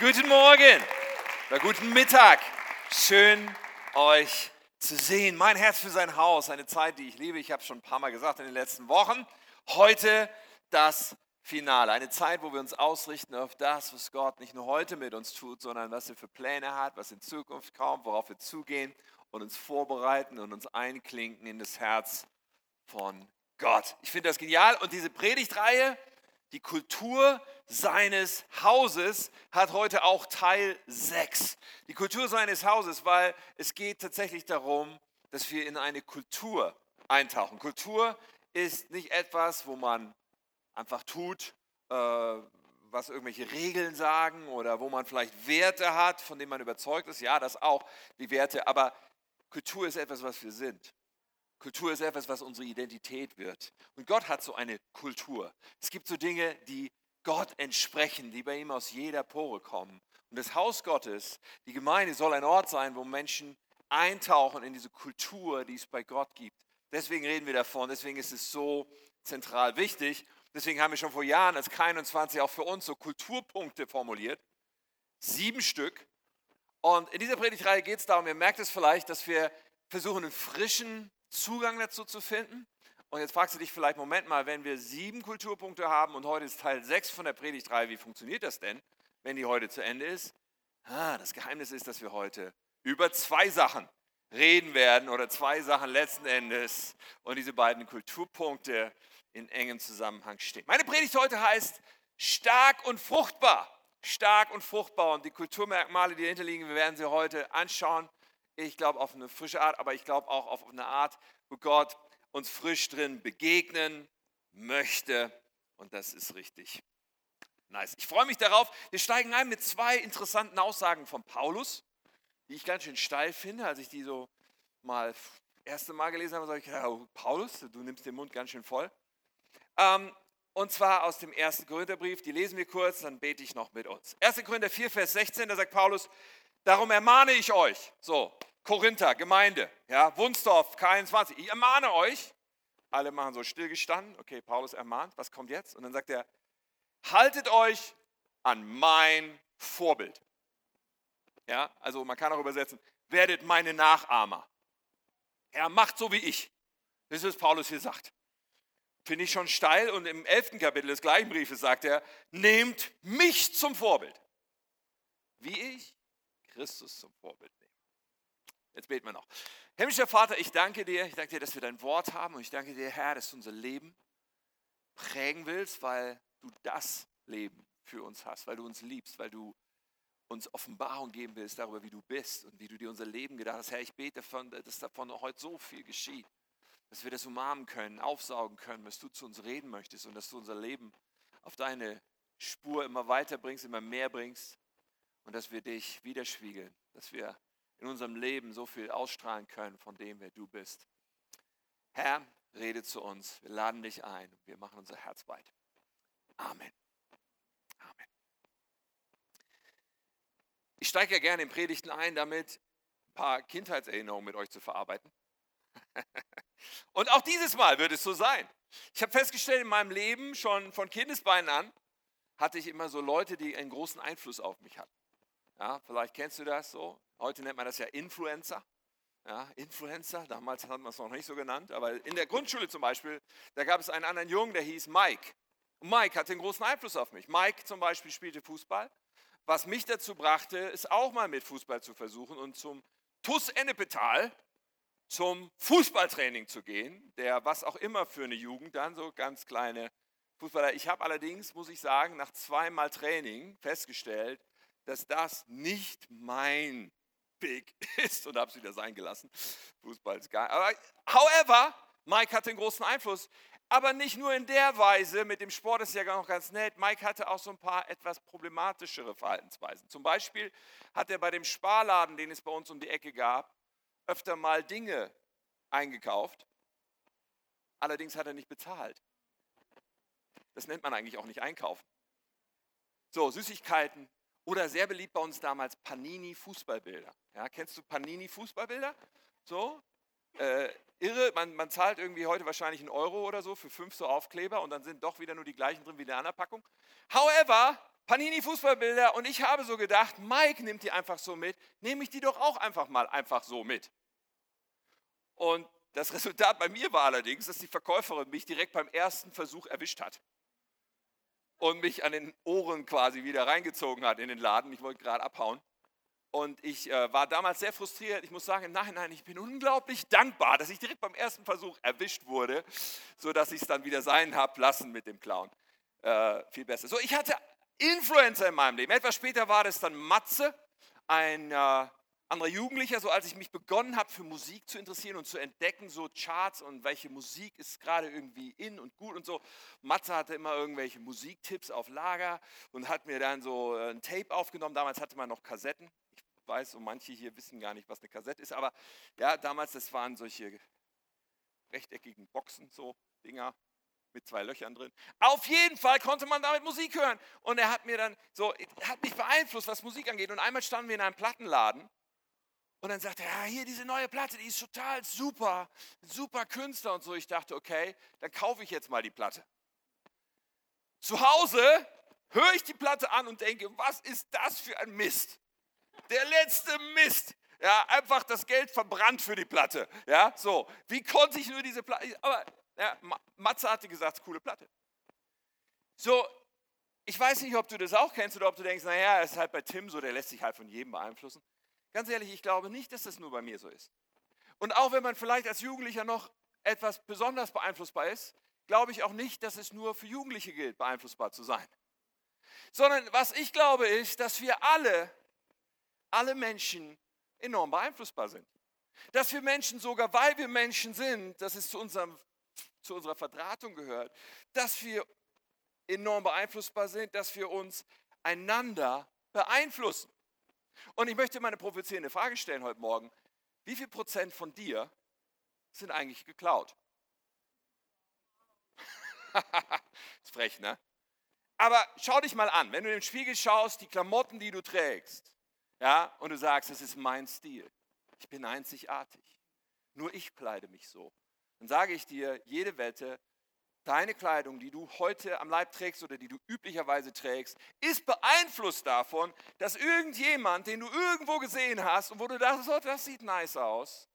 Guten Morgen oder guten Mittag. Schön euch zu sehen. Mein Herz für sein Haus, eine Zeit, die ich liebe. Ich habe es schon ein paar Mal gesagt in den letzten Wochen. Heute das Finale. Eine Zeit, wo wir uns ausrichten auf das, was Gott nicht nur heute mit uns tut, sondern was er für Pläne hat, was in Zukunft kommt, worauf wir zugehen und uns vorbereiten und uns einklinken in das Herz von Gott. Ich finde das genial und diese Predigtreihe die Kultur seines Hauses hat heute auch Teil 6. Die Kultur seines Hauses, weil es geht tatsächlich darum, dass wir in eine Kultur eintauchen. Kultur ist nicht etwas, wo man einfach tut, äh, was irgendwelche Regeln sagen oder wo man vielleicht Werte hat, von denen man überzeugt ist. Ja, das auch, die Werte. Aber Kultur ist etwas, was wir sind. Kultur ist etwas, was unsere Identität wird. Und Gott hat so eine Kultur. Es gibt so Dinge, die Gott entsprechen, die bei ihm aus jeder Pore kommen. Und das Haus Gottes, die Gemeinde, soll ein Ort sein, wo Menschen eintauchen in diese Kultur, die es bei Gott gibt. Deswegen reden wir davon, deswegen ist es so zentral wichtig. Deswegen haben wir schon vor Jahren als K21 auch für uns so Kulturpunkte formuliert. Sieben Stück. Und in dieser Predigtreihe geht es darum, ihr merkt es vielleicht, dass wir versuchen, einen frischen Zugang dazu zu finden. Und jetzt fragst du dich vielleicht, Moment mal, wenn wir sieben Kulturpunkte haben und heute ist Teil sechs von der Predigtreihe, wie funktioniert das denn, wenn die heute zu Ende ist? Ah, das Geheimnis ist, dass wir heute über zwei Sachen reden werden oder zwei Sachen letzten Endes und diese beiden Kulturpunkte in engem Zusammenhang stehen. Meine Predigt heute heißt stark und fruchtbar. Stark und fruchtbar und die Kulturmerkmale, die dahinter liegen, wir werden sie heute anschauen. Ich glaube auf eine frische Art, aber ich glaube auch auf eine Art, wo Gott uns frisch drin begegnen möchte. Und das ist richtig nice. Ich freue mich darauf. Wir steigen ein mit zwei interessanten Aussagen von Paulus, die ich ganz schön steil finde. Als ich die so mal das erste Mal gelesen habe, sage ich, ja, Paulus, du nimmst den Mund ganz schön voll. Ähm, und zwar aus dem 1. Korintherbrief. Die lesen wir kurz, dann bete ich noch mit uns. 1. Korinther 4, Vers 16, da sagt Paulus, darum ermahne ich euch. So, Korinther, Gemeinde, ja, Wunsdorf, K21. Ich ermahne euch, alle machen so stillgestanden, okay, Paulus ermahnt, was kommt jetzt? Und dann sagt er, haltet euch an mein Vorbild. Ja, also man kann auch übersetzen, werdet meine Nachahmer. Ja, macht so wie ich. Das ist, was Paulus hier sagt. Finde ich schon steil. Und im elften Kapitel des gleichen Briefes sagt er, nehmt mich zum Vorbild. Wie ich Christus zum Vorbild Jetzt beten wir noch. Himmlischer Vater, ich danke dir, ich danke dir, dass wir dein Wort haben und ich danke dir, Herr, dass du unser Leben prägen willst, weil du das Leben für uns hast, weil du uns liebst, weil du uns Offenbarung geben willst darüber, wie du bist und wie du dir unser Leben gedacht hast. Herr, ich bete, davon, dass davon heute so viel geschieht, dass wir das umarmen können, aufsaugen können, was du zu uns reden möchtest und dass du unser Leben auf deine Spur immer weiter bringst, immer mehr bringst und dass wir dich widerspiegeln, dass wir in unserem Leben so viel ausstrahlen können von dem, wer du bist. Herr, rede zu uns. Wir laden dich ein. Wir machen unser Herz weit. Amen. Amen. Ich steige ja gerne in Predigten ein, damit ein paar Kindheitserinnerungen mit euch zu verarbeiten. Und auch dieses Mal wird es so sein. Ich habe festgestellt, in meinem Leben, schon von Kindesbeinen an, hatte ich immer so Leute, die einen großen Einfluss auf mich hatten. Ja, vielleicht kennst du das so. Heute nennt man das ja Influencer. Ja, Influencer, damals hat man es noch nicht so genannt, aber in der Grundschule zum Beispiel, da gab es einen anderen Jungen, der hieß Mike. Und Mike hatte einen großen Einfluss auf mich. Mike zum Beispiel spielte Fußball, was mich dazu brachte, es auch mal mit Fußball zu versuchen und zum TUS Ennepetal zum Fußballtraining zu gehen, der was auch immer für eine Jugend dann so ganz kleine Fußballer. Ich habe allerdings, muss ich sagen, nach zweimal Training festgestellt, dass das nicht mein Big ist und habe es wieder sein gelassen. Fußball ist geil. Aber however, Mike hatte einen großen Einfluss. Aber nicht nur in der Weise, mit dem Sport ist ja noch ganz nett. Mike hatte auch so ein paar etwas problematischere Verhaltensweisen. Zum Beispiel hat er bei dem Sparladen, den es bei uns um die Ecke gab, öfter mal Dinge eingekauft. Allerdings hat er nicht bezahlt. Das nennt man eigentlich auch nicht einkaufen. So, Süßigkeiten, oder sehr beliebt bei uns damals Panini Fußballbilder. Ja, kennst du Panini Fußballbilder? So? Äh, irre, man, man zahlt irgendwie heute wahrscheinlich einen Euro oder so für fünf so Aufkleber und dann sind doch wieder nur die gleichen drin wie in der anderen Packung. However, Panini-Fußballbilder und ich habe so gedacht, Mike nimmt die einfach so mit, nehme ich die doch auch einfach mal einfach so mit. Und das Resultat bei mir war allerdings, dass die Verkäuferin mich direkt beim ersten Versuch erwischt hat und mich an den Ohren quasi wieder reingezogen hat in den Laden. Ich wollte gerade abhauen. Und ich äh, war damals sehr frustriert. Ich muss sagen, im Nachhinein, ich bin unglaublich dankbar, dass ich direkt beim ersten Versuch erwischt wurde, sodass ich es dann wieder sein habe lassen mit dem Clown. Äh, viel besser. So, ich hatte Influencer in meinem Leben. Etwas später war das dann Matze, ein äh, anderer Jugendlicher, so als ich mich begonnen habe, für Musik zu interessieren und zu entdecken, so Charts und welche Musik ist gerade irgendwie in und gut und so. Matze hatte immer irgendwelche Musiktipps auf Lager und hat mir dann so äh, ein Tape aufgenommen. Damals hatte man noch Kassetten. Ich weiß, so manche hier wissen gar nicht, was eine Kassette ist, aber ja, damals, das waren solche rechteckigen Boxen, so Dinger, mit zwei Löchern drin. Auf jeden Fall konnte man damit Musik hören. Und er hat mir dann so, hat mich beeinflusst, was Musik angeht. Und einmal standen wir in einem Plattenladen und dann sagte er, ja, hier diese neue Platte, die ist total super, super Künstler und so. Ich dachte, okay, dann kaufe ich jetzt mal die Platte. Zu Hause höre ich die Platte an und denke, was ist das für ein Mist? Der letzte Mist. Ja, einfach das Geld verbrannt für die Platte. Ja, so. Wie konnte ich nur diese Platte? Aber ja, Matze hatte gesagt, coole Platte. So, ich weiß nicht, ob du das auch kennst oder ob du denkst, naja, es ist halt bei Tim so, der lässt sich halt von jedem beeinflussen. Ganz ehrlich, ich glaube nicht, dass das nur bei mir so ist. Und auch wenn man vielleicht als Jugendlicher noch etwas besonders beeinflussbar ist, glaube ich auch nicht, dass es nur für Jugendliche gilt, beeinflussbar zu sein. Sondern was ich glaube ist, dass wir alle, alle Menschen enorm beeinflussbar sind. Dass wir Menschen sogar, weil wir Menschen sind, dass es zu, unserem, zu unserer Verdrahtung gehört, dass wir enorm beeinflussbar sind, dass wir uns einander beeinflussen. Und ich möchte meine provozierende Frage stellen heute Morgen. Wie viel Prozent von dir sind eigentlich geklaut? ist frech, ne? Aber schau dich mal an, wenn du im Spiegel schaust, die Klamotten, die du trägst, ja, und du sagst, das ist mein Stil. Ich bin einzigartig. Nur ich kleide mich so. Dann sage ich dir, jede Wette, deine Kleidung, die du heute am Leib trägst oder die du üblicherweise trägst, ist beeinflusst davon, dass irgendjemand, den du irgendwo gesehen hast und wo du dachtest, oh, das sieht nice aus,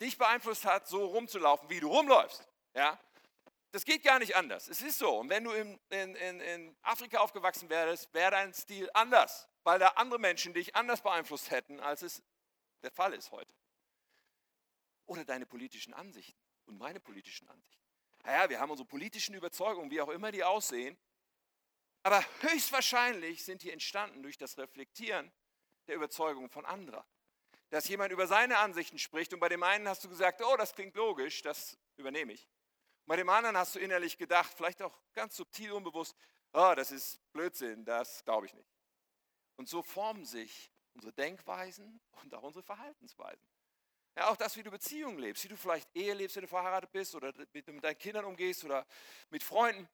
dich beeinflusst hat, so rumzulaufen, wie du rumläufst. Ja? Das geht gar nicht anders. Es ist so. Und wenn du in, in, in Afrika aufgewachsen wärst, wäre dein Stil anders, weil da andere Menschen dich anders beeinflusst hätten, als es der Fall ist heute. Oder deine politischen Ansichten und meine politischen Ansichten naja, wir haben unsere politischen Überzeugungen, wie auch immer die aussehen, aber höchstwahrscheinlich sind die entstanden durch das Reflektieren der Überzeugungen von anderen. Dass jemand über seine Ansichten spricht und bei dem einen hast du gesagt, oh, das klingt logisch, das übernehme ich. Und bei dem anderen hast du innerlich gedacht, vielleicht auch ganz subtil unbewusst, oh, das ist Blödsinn, das glaube ich nicht. Und so formen sich unsere Denkweisen und auch unsere Verhaltensweisen. Ja, auch das, wie du Beziehungen lebst, wie du vielleicht Ehe lebst, wenn du verheiratet bist oder mit, mit deinen Kindern umgehst oder mit Freunden.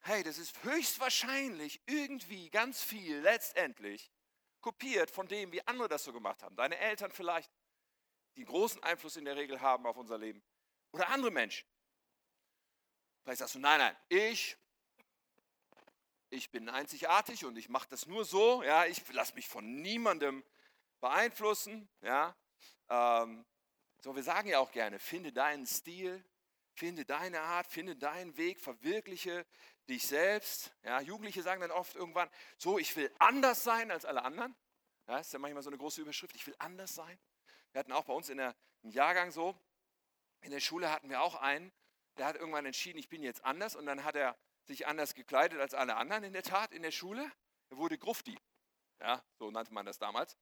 Hey, das ist höchstwahrscheinlich irgendwie ganz viel letztendlich kopiert von dem, wie andere das so gemacht haben. Deine Eltern vielleicht, die großen Einfluss in der Regel haben auf unser Leben. Oder andere Menschen. Vielleicht sagst du, nein, nein, ich, ich bin einzigartig und ich mache das nur so. Ja, ich lasse mich von niemandem beeinflussen. Ja, ähm, so, wir sagen ja auch gerne, finde deinen Stil, finde deine Art, finde deinen Weg, verwirkliche dich selbst. Ja, Jugendliche sagen dann oft irgendwann, so, ich will anders sein als alle anderen. Ja, ist ja manchmal so eine große Überschrift, ich will anders sein. Wir hatten auch bei uns in der, im Jahrgang so, in der Schule hatten wir auch einen, der hat irgendwann entschieden, ich bin jetzt anders und dann hat er sich anders gekleidet als alle anderen in der Tat in der Schule. Er wurde Grufti. Ja, so nannte man das damals.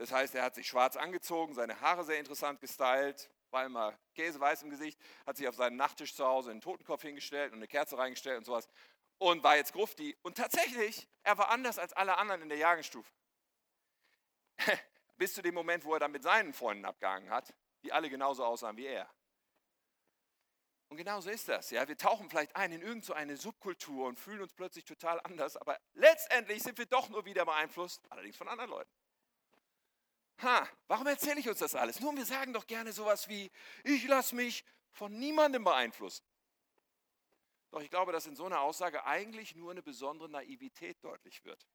Das heißt, er hat sich schwarz angezogen, seine Haare sehr interessant gestylt, war immer käseweiß im Gesicht, hat sich auf seinen Nachttisch zu Hause einen Totenkopf hingestellt und eine Kerze reingestellt und sowas und war jetzt Grufti. Und tatsächlich, er war anders als alle anderen in der Jahrgangsstufe. Bis zu dem Moment, wo er dann mit seinen Freunden abgehangen hat, die alle genauso aussahen wie er. Und genauso ist das. Ja? Wir tauchen vielleicht ein in irgendeine so Subkultur und fühlen uns plötzlich total anders, aber letztendlich sind wir doch nur wieder beeinflusst, allerdings von anderen Leuten. Ha, warum erzähle ich uns das alles? Nun, wir sagen doch gerne sowas wie, ich lasse mich von niemandem beeinflussen. Doch ich glaube, dass in so einer Aussage eigentlich nur eine besondere Naivität deutlich wird.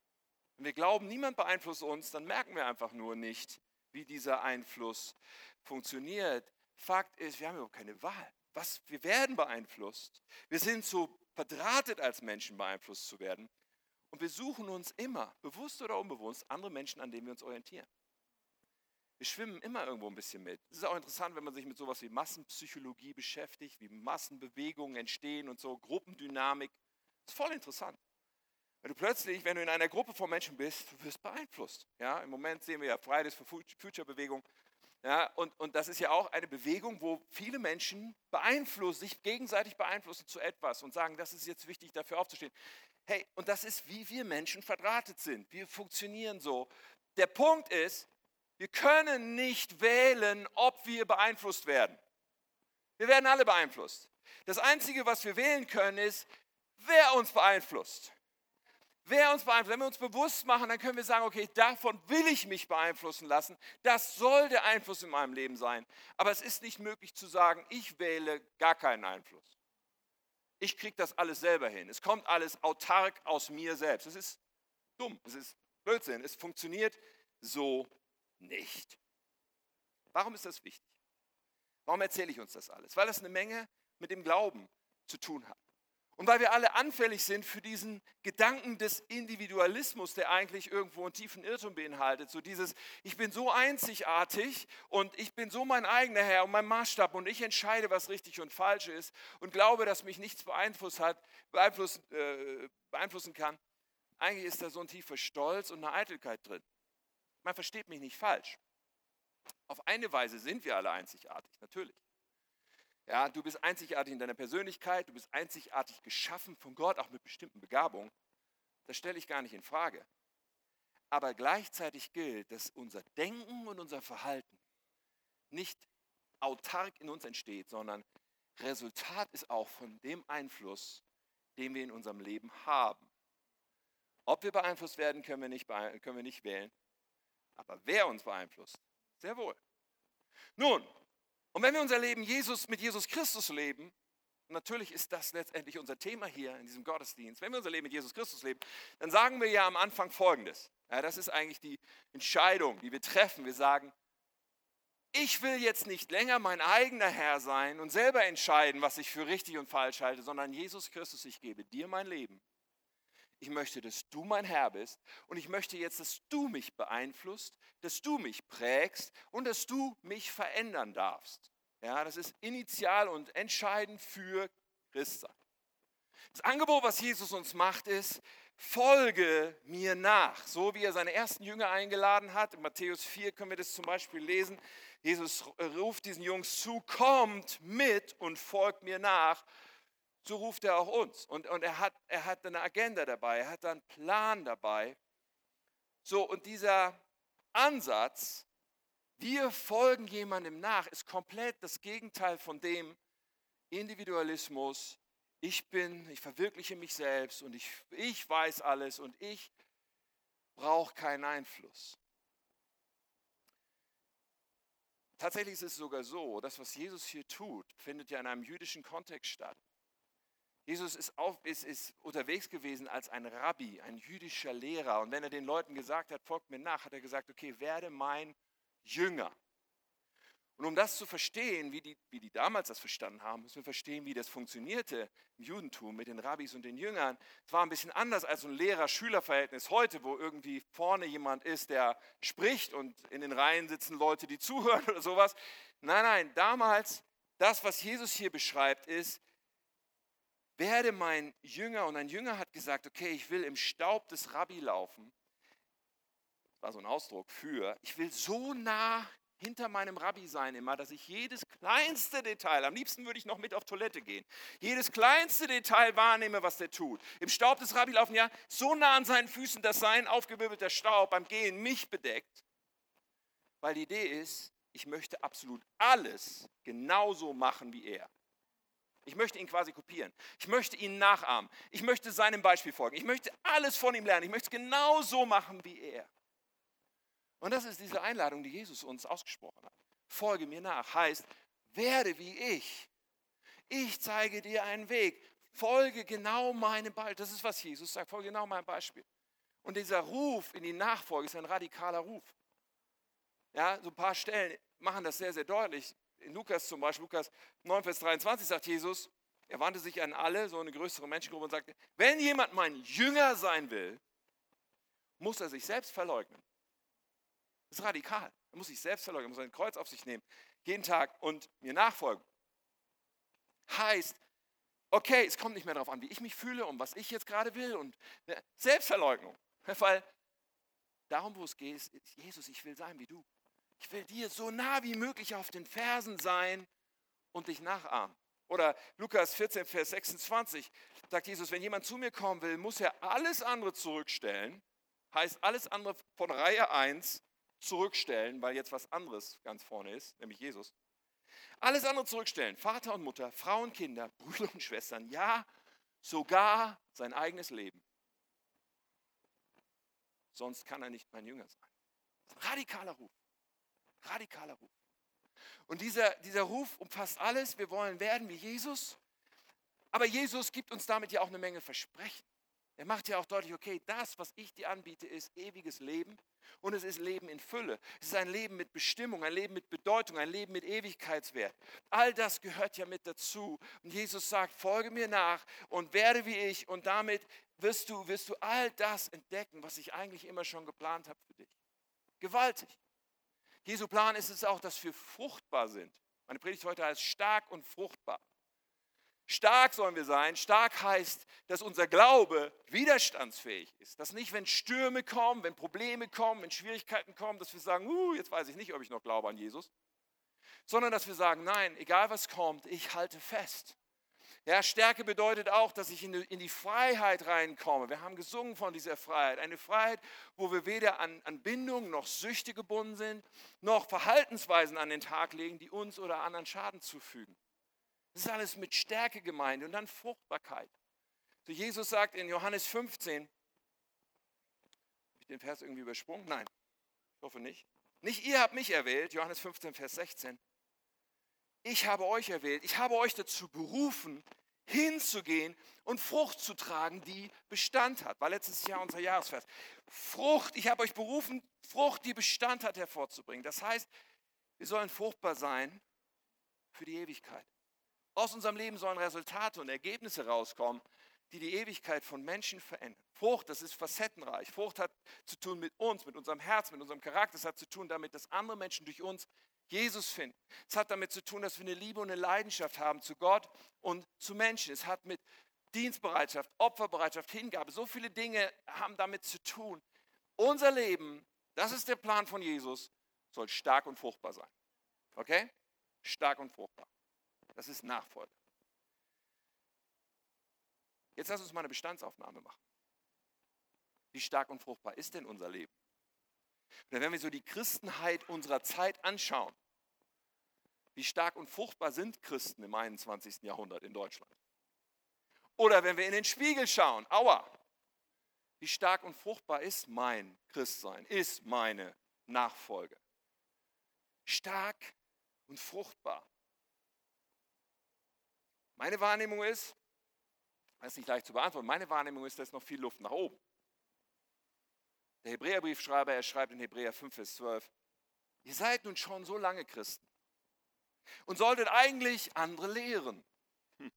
Wenn wir glauben, niemand beeinflusst uns, dann merken wir einfach nur nicht, wie dieser Einfluss funktioniert. Fakt ist, wir haben überhaupt keine Wahl. Was, wir werden beeinflusst. Wir sind so verdrahtet als Menschen beeinflusst zu werden. Und wir suchen uns immer, bewusst oder unbewusst, andere Menschen, an denen wir uns orientieren. Schwimmen immer irgendwo ein bisschen mit. Es ist auch interessant, wenn man sich mit sowas wie Massenpsychologie beschäftigt, wie Massenbewegungen entstehen und so, Gruppendynamik. Das ist voll interessant. Wenn du plötzlich, wenn du in einer Gruppe von Menschen bist, du wirst beeinflusst. Ja, Im Moment sehen wir ja Fridays for Future Bewegung. Ja, und, und das ist ja auch eine Bewegung, wo viele Menschen beeinflussen, sich gegenseitig beeinflussen zu etwas und sagen, das ist jetzt wichtig, dafür aufzustehen. Hey, und das ist, wie wir Menschen verdrahtet sind. Wir funktionieren so. Der Punkt ist, wir können nicht wählen, ob wir beeinflusst werden. Wir werden alle beeinflusst. Das Einzige, was wir wählen können, ist, wer uns beeinflusst. Wer uns beeinflusst. Wenn wir uns bewusst machen, dann können wir sagen, okay, davon will ich mich beeinflussen lassen. Das soll der Einfluss in meinem Leben sein. Aber es ist nicht möglich zu sagen, ich wähle gar keinen Einfluss. Ich kriege das alles selber hin. Es kommt alles autark aus mir selbst. Es ist dumm, es ist Blödsinn. Es funktioniert so nicht. Warum ist das wichtig? Warum erzähle ich uns das alles? Weil das eine Menge mit dem Glauben zu tun hat. Und weil wir alle anfällig sind für diesen Gedanken des Individualismus, der eigentlich irgendwo einen tiefen Irrtum beinhaltet. So dieses, ich bin so einzigartig und ich bin so mein eigener Herr und mein Maßstab und ich entscheide, was richtig und falsch ist und glaube, dass mich nichts beeinflusst hat, beeinflussen, äh, beeinflussen kann. Eigentlich ist da so ein tiefer Stolz und eine Eitelkeit drin. Man versteht mich nicht falsch. Auf eine Weise sind wir alle einzigartig, natürlich. Ja, du bist einzigartig in deiner Persönlichkeit, du bist einzigartig geschaffen von Gott, auch mit bestimmten Begabungen. Das stelle ich gar nicht in Frage. Aber gleichzeitig gilt, dass unser Denken und unser Verhalten nicht autark in uns entsteht, sondern Resultat ist auch von dem Einfluss, den wir in unserem Leben haben. Ob wir beeinflusst werden, können wir nicht, können wir nicht wählen. Aber wer uns beeinflusst? Sehr wohl. Nun, und wenn wir unser Leben Jesus, mit Jesus Christus leben, natürlich ist das letztendlich unser Thema hier in diesem Gottesdienst, wenn wir unser Leben mit Jesus Christus leben, dann sagen wir ja am Anfang Folgendes. Ja, das ist eigentlich die Entscheidung, die wir treffen. Wir sagen, ich will jetzt nicht länger mein eigener Herr sein und selber entscheiden, was ich für richtig und falsch halte, sondern Jesus Christus, ich gebe dir mein Leben ich möchte, dass du mein Herr bist und ich möchte jetzt, dass du mich beeinflusst, dass du mich prägst und dass du mich verändern darfst. Ja, das ist initial und entscheidend für Christsein. Das Angebot, was Jesus uns macht, ist, folge mir nach. So wie er seine ersten Jünger eingeladen hat. In Matthäus 4 können wir das zum Beispiel lesen. Jesus ruft diesen Jungs zu, kommt mit und folgt mir nach so ruft er auch uns. Und, und er, hat, er hat eine Agenda dabei, er hat einen Plan dabei. So, und dieser Ansatz, wir folgen jemandem nach, ist komplett das Gegenteil von dem Individualismus. Ich bin, ich verwirkliche mich selbst und ich, ich weiß alles und ich brauche keinen Einfluss. Tatsächlich ist es sogar so, das, was Jesus hier tut, findet ja in einem jüdischen Kontext statt. Jesus ist, auf, ist, ist unterwegs gewesen als ein Rabbi, ein jüdischer Lehrer. Und wenn er den Leuten gesagt hat, folgt mir nach, hat er gesagt, okay, werde mein Jünger. Und um das zu verstehen, wie die, wie die damals das verstanden haben, müssen wir verstehen, wie das funktionierte im Judentum mit den Rabbis und den Jüngern. Es war ein bisschen anders als ein Lehrer-Schüler-Verhältnis heute, wo irgendwie vorne jemand ist, der spricht und in den Reihen sitzen Leute, die zuhören oder sowas. Nein, nein, damals, das, was Jesus hier beschreibt, ist, werde mein Jünger. Und ein Jünger hat gesagt, okay, ich will im Staub des Rabbi laufen. Das war so ein Ausdruck für, ich will so nah hinter meinem Rabbi sein immer, dass ich jedes kleinste Detail, am liebsten würde ich noch mit auf Toilette gehen, jedes kleinste Detail wahrnehme, was der tut. Im Staub des Rabbi laufen, ja, so nah an seinen Füßen, dass sein aufgewirbelter Staub beim Gehen mich bedeckt. Weil die Idee ist, ich möchte absolut alles genauso machen wie er. Ich möchte ihn quasi kopieren. Ich möchte ihn nachahmen. Ich möchte seinem Beispiel folgen. Ich möchte alles von ihm lernen. Ich möchte es genau so machen wie er. Und das ist diese Einladung, die Jesus uns ausgesprochen hat. Folge mir nach heißt, werde wie ich. Ich zeige dir einen Weg. Folge genau meinem Beispiel. Das ist, was Jesus sagt. Folge genau meinem Beispiel. Und dieser Ruf in die Nachfolge ist ein radikaler Ruf. Ja, so ein paar Stellen machen das sehr, sehr deutlich. In Lukas zum Beispiel, Lukas 9, Vers 23 sagt Jesus, er wandte sich an alle, so eine größere Menschengruppe und sagte, wenn jemand mein Jünger sein will, muss er sich selbst verleugnen. Das ist radikal. Er muss sich selbst verleugnen, er muss sein Kreuz auf sich nehmen, jeden Tag und mir nachfolgen. Heißt, okay, es kommt nicht mehr darauf an, wie ich mich fühle und was ich jetzt gerade will und ne, Selbstverleugnung. Weil darum, wo es geht, ist, Jesus, ich will sein wie du. Ich will dir so nah wie möglich auf den Fersen sein und dich nachahmen. Oder Lukas 14, Vers 26 sagt Jesus, wenn jemand zu mir kommen will, muss er alles andere zurückstellen. Heißt alles andere von Reihe 1 zurückstellen, weil jetzt was anderes ganz vorne ist, nämlich Jesus. Alles andere zurückstellen. Vater und Mutter, Frauen, Kinder, Brüder und Schwestern, ja, sogar sein eigenes Leben. Sonst kann er nicht mein Jünger sein. Radikaler Ruf. Radikaler Ruf. Und dieser, dieser Ruf umfasst alles. Wir wollen werden wie Jesus. Aber Jesus gibt uns damit ja auch eine Menge Versprechen. Er macht ja auch deutlich, okay, das, was ich dir anbiete, ist ewiges Leben und es ist Leben in Fülle. Es ist ein Leben mit Bestimmung, ein Leben mit Bedeutung, ein Leben mit Ewigkeitswert. All das gehört ja mit dazu. Und Jesus sagt, folge mir nach und werde wie ich und damit wirst du, wirst du all das entdecken, was ich eigentlich immer schon geplant habe für dich. Gewaltig. Jesu Plan ist es auch, dass wir fruchtbar sind. Meine Predigt heute heißt stark und fruchtbar. Stark sollen wir sein. Stark heißt, dass unser Glaube widerstandsfähig ist. Dass nicht, wenn Stürme kommen, wenn Probleme kommen, wenn Schwierigkeiten kommen, dass wir sagen, uh, jetzt weiß ich nicht, ob ich noch glaube an Jesus. Sondern dass wir sagen, nein, egal was kommt, ich halte fest. Ja, Stärke bedeutet auch, dass ich in die, Freiheit reinkomme. Wir haben gesungen von dieser Freiheit. Eine Freiheit, wo wir weder an, an Bindungen noch Süchte gebunden sind, noch Verhaltensweisen an den Tag legen, die uns oder anderen Schaden zufügen. Das ist alles mit Stärke gemeint und dann Fruchtbarkeit. So Jesus sagt in Johannes 15, habe ich den Vers irgendwie übersprungen? Nein, ich hoffe nicht. Nicht ihr habt mich erwählt, Johannes 15, Vers 16. Ich habe euch erwählt, ich habe euch dazu berufen, hinzugehen und Frucht zu tragen, die Bestand hat. War letztes Jahr unser Jahresvers. Frucht, ich habe euch berufen, Frucht, die Bestand hat, hervorzubringen. Das heißt, wir sollen fruchtbar sein für die Ewigkeit. Aus unserem Leben sollen Resultate und Ergebnisse rauskommen, die die Ewigkeit von Menschen verändern. Frucht, das ist facettenreich. Frucht hat zu tun mit uns, mit unserem Herz, mit unserem Charakter. Es hat zu tun damit, dass andere Menschen durch uns Jesus finden. Es hat damit zu tun, dass wir eine Liebe und eine Leidenschaft haben zu Gott und zu Menschen. Es hat mit Dienstbereitschaft, Opferbereitschaft, Hingabe, so viele Dinge haben damit zu tun. Unser Leben, das ist der Plan von Jesus, soll stark und fruchtbar sein. Okay? Stark und fruchtbar. Das ist Nachfolge. Jetzt lass uns mal eine Bestandsaufnahme machen. Wie stark und fruchtbar ist denn unser Leben? Oder wenn wir so die Christenheit unserer Zeit anschauen, wie stark und fruchtbar sind Christen im 21. Jahrhundert in Deutschland? Oder wenn wir in den Spiegel schauen, aua, wie stark und fruchtbar ist mein Christsein, ist meine Nachfolge? Stark und fruchtbar. Meine Wahrnehmung ist, das ist nicht leicht zu beantworten, meine Wahrnehmung ist, da ist noch viel Luft nach oben. Der Hebräerbriefschreiber, er schreibt in Hebräer 5, Vers 12, ihr seid nun schon so lange Christen und solltet eigentlich andere lehren. Hm.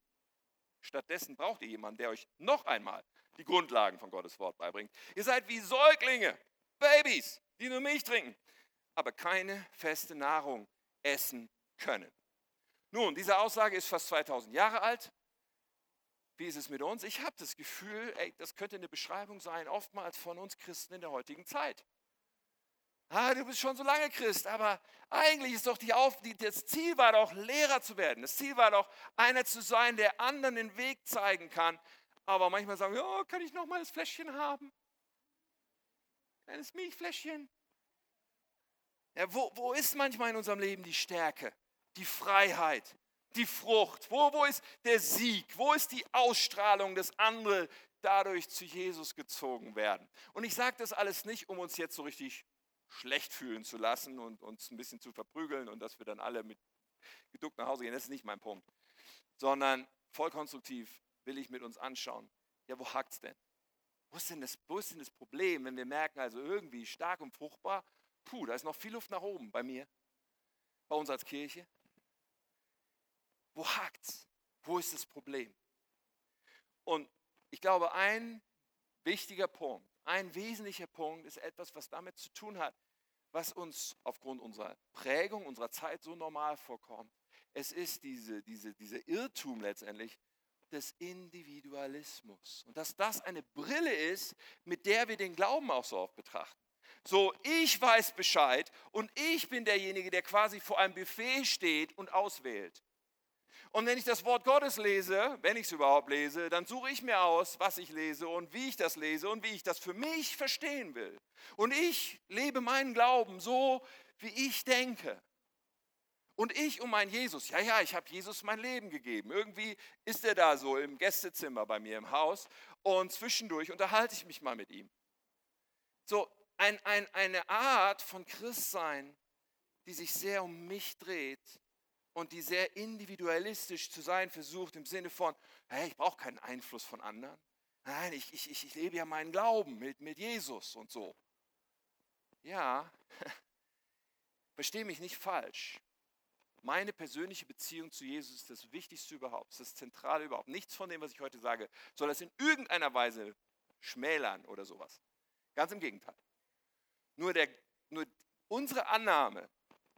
Stattdessen braucht ihr jemanden, der euch noch einmal die Grundlagen von Gottes Wort beibringt. Ihr seid wie Säuglinge, Babys, die nur Milch trinken, aber keine feste Nahrung essen können. Nun, diese Aussage ist fast 2000 Jahre alt. Wie ist es mit uns? Ich habe das Gefühl, ey, das könnte eine Beschreibung sein, oftmals von uns Christen in der heutigen Zeit. Ah, du bist schon so lange Christ, aber eigentlich ist doch die Auf, die, das Ziel war doch, Lehrer zu werden. Das Ziel war doch, einer zu sein, der anderen den Weg zeigen kann. Aber manchmal sagen wir, oh, kann ich noch mal das Fläschchen haben? Kleines Milchfläschchen. Ja, wo, wo ist manchmal in unserem Leben die Stärke? die Freiheit, die Frucht? Wo, wo ist der Sieg? Wo ist die Ausstrahlung, dass andere dadurch zu Jesus gezogen werden? Und ich sage das alles nicht, um uns jetzt so richtig schlecht fühlen zu lassen und uns ein bisschen zu verprügeln und dass wir dann alle mit geduckt nach Hause gehen. Das ist nicht mein Punkt. Sondern voll konstruktiv will ich mit uns anschauen. Ja, wo hakt es denn? Wo ist, denn das, wo ist denn das Problem, wenn wir merken, also irgendwie stark und fruchtbar, puh, da ist noch viel Luft nach oben bei mir, bei uns als Kirche. Wo hakt's? Wo ist das Problem? Und ich glaube, ein wichtiger Punkt, ein wesentlicher Punkt ist etwas, was damit zu tun hat, was uns aufgrund unserer Prägung, unserer Zeit so normal vorkommt. Es ist diese, diese, dieser Irrtum letztendlich des Individualismus. Und dass das eine Brille ist, mit der wir den Glauben auch so oft betrachten. So, ich weiß Bescheid und ich bin derjenige, der quasi vor einem Buffet steht und auswählt. Und wenn ich das Wort Gottes lese, wenn ich es überhaupt lese, dann suche ich mir aus, was ich lese und wie ich das lese und wie ich das für mich verstehen will. Und ich lebe meinen Glauben so, wie ich denke. Und ich um meinen Jesus, ja, ja, ich habe Jesus mein Leben gegeben. Irgendwie ist er da so im Gästezimmer bei mir im Haus und zwischendurch unterhalte ich mich mal mit ihm. So ein, ein, eine Art von Christsein, die sich sehr um mich dreht und die sehr individualistisch zu sein versucht, im Sinne von, hey, ich brauche keinen Einfluss von anderen. Nein, ich, ich, ich lebe ja meinen Glauben mit, mit Jesus und so. Ja, verstehe mich nicht falsch. Meine persönliche Beziehung zu Jesus ist das Wichtigste überhaupt, das Zentrale überhaupt. Nichts von dem, was ich heute sage, soll das in irgendeiner Weise schmälern oder sowas. Ganz im Gegenteil. Nur, der, nur unsere Annahme,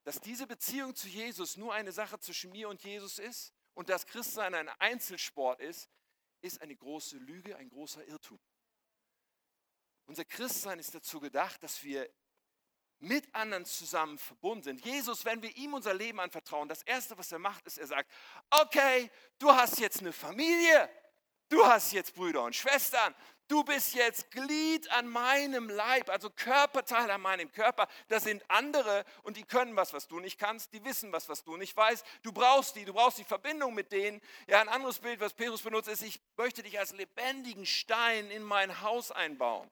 dass diese Beziehung zu Jesus nur eine Sache zwischen mir und Jesus ist und dass Christsein ein Einzelsport ist, ist eine große Lüge, ein großer Irrtum. Unser Christsein ist dazu gedacht, dass wir mit anderen zusammen verbunden sind. Jesus, wenn wir ihm unser Leben anvertrauen, das Erste, was er macht, ist, er sagt, okay, du hast jetzt eine Familie, du hast jetzt Brüder und Schwestern, du bist jetzt Glied an meinem Leib, also Körperteil an meinem Körper. Das sind andere und die können was, was du nicht kannst. Die wissen was, was du nicht weißt. Du brauchst die, du brauchst die Verbindung mit denen. Ja, ein anderes Bild, was Petrus benutzt, ist, ich möchte dich als lebendigen Stein in mein Haus einbauen.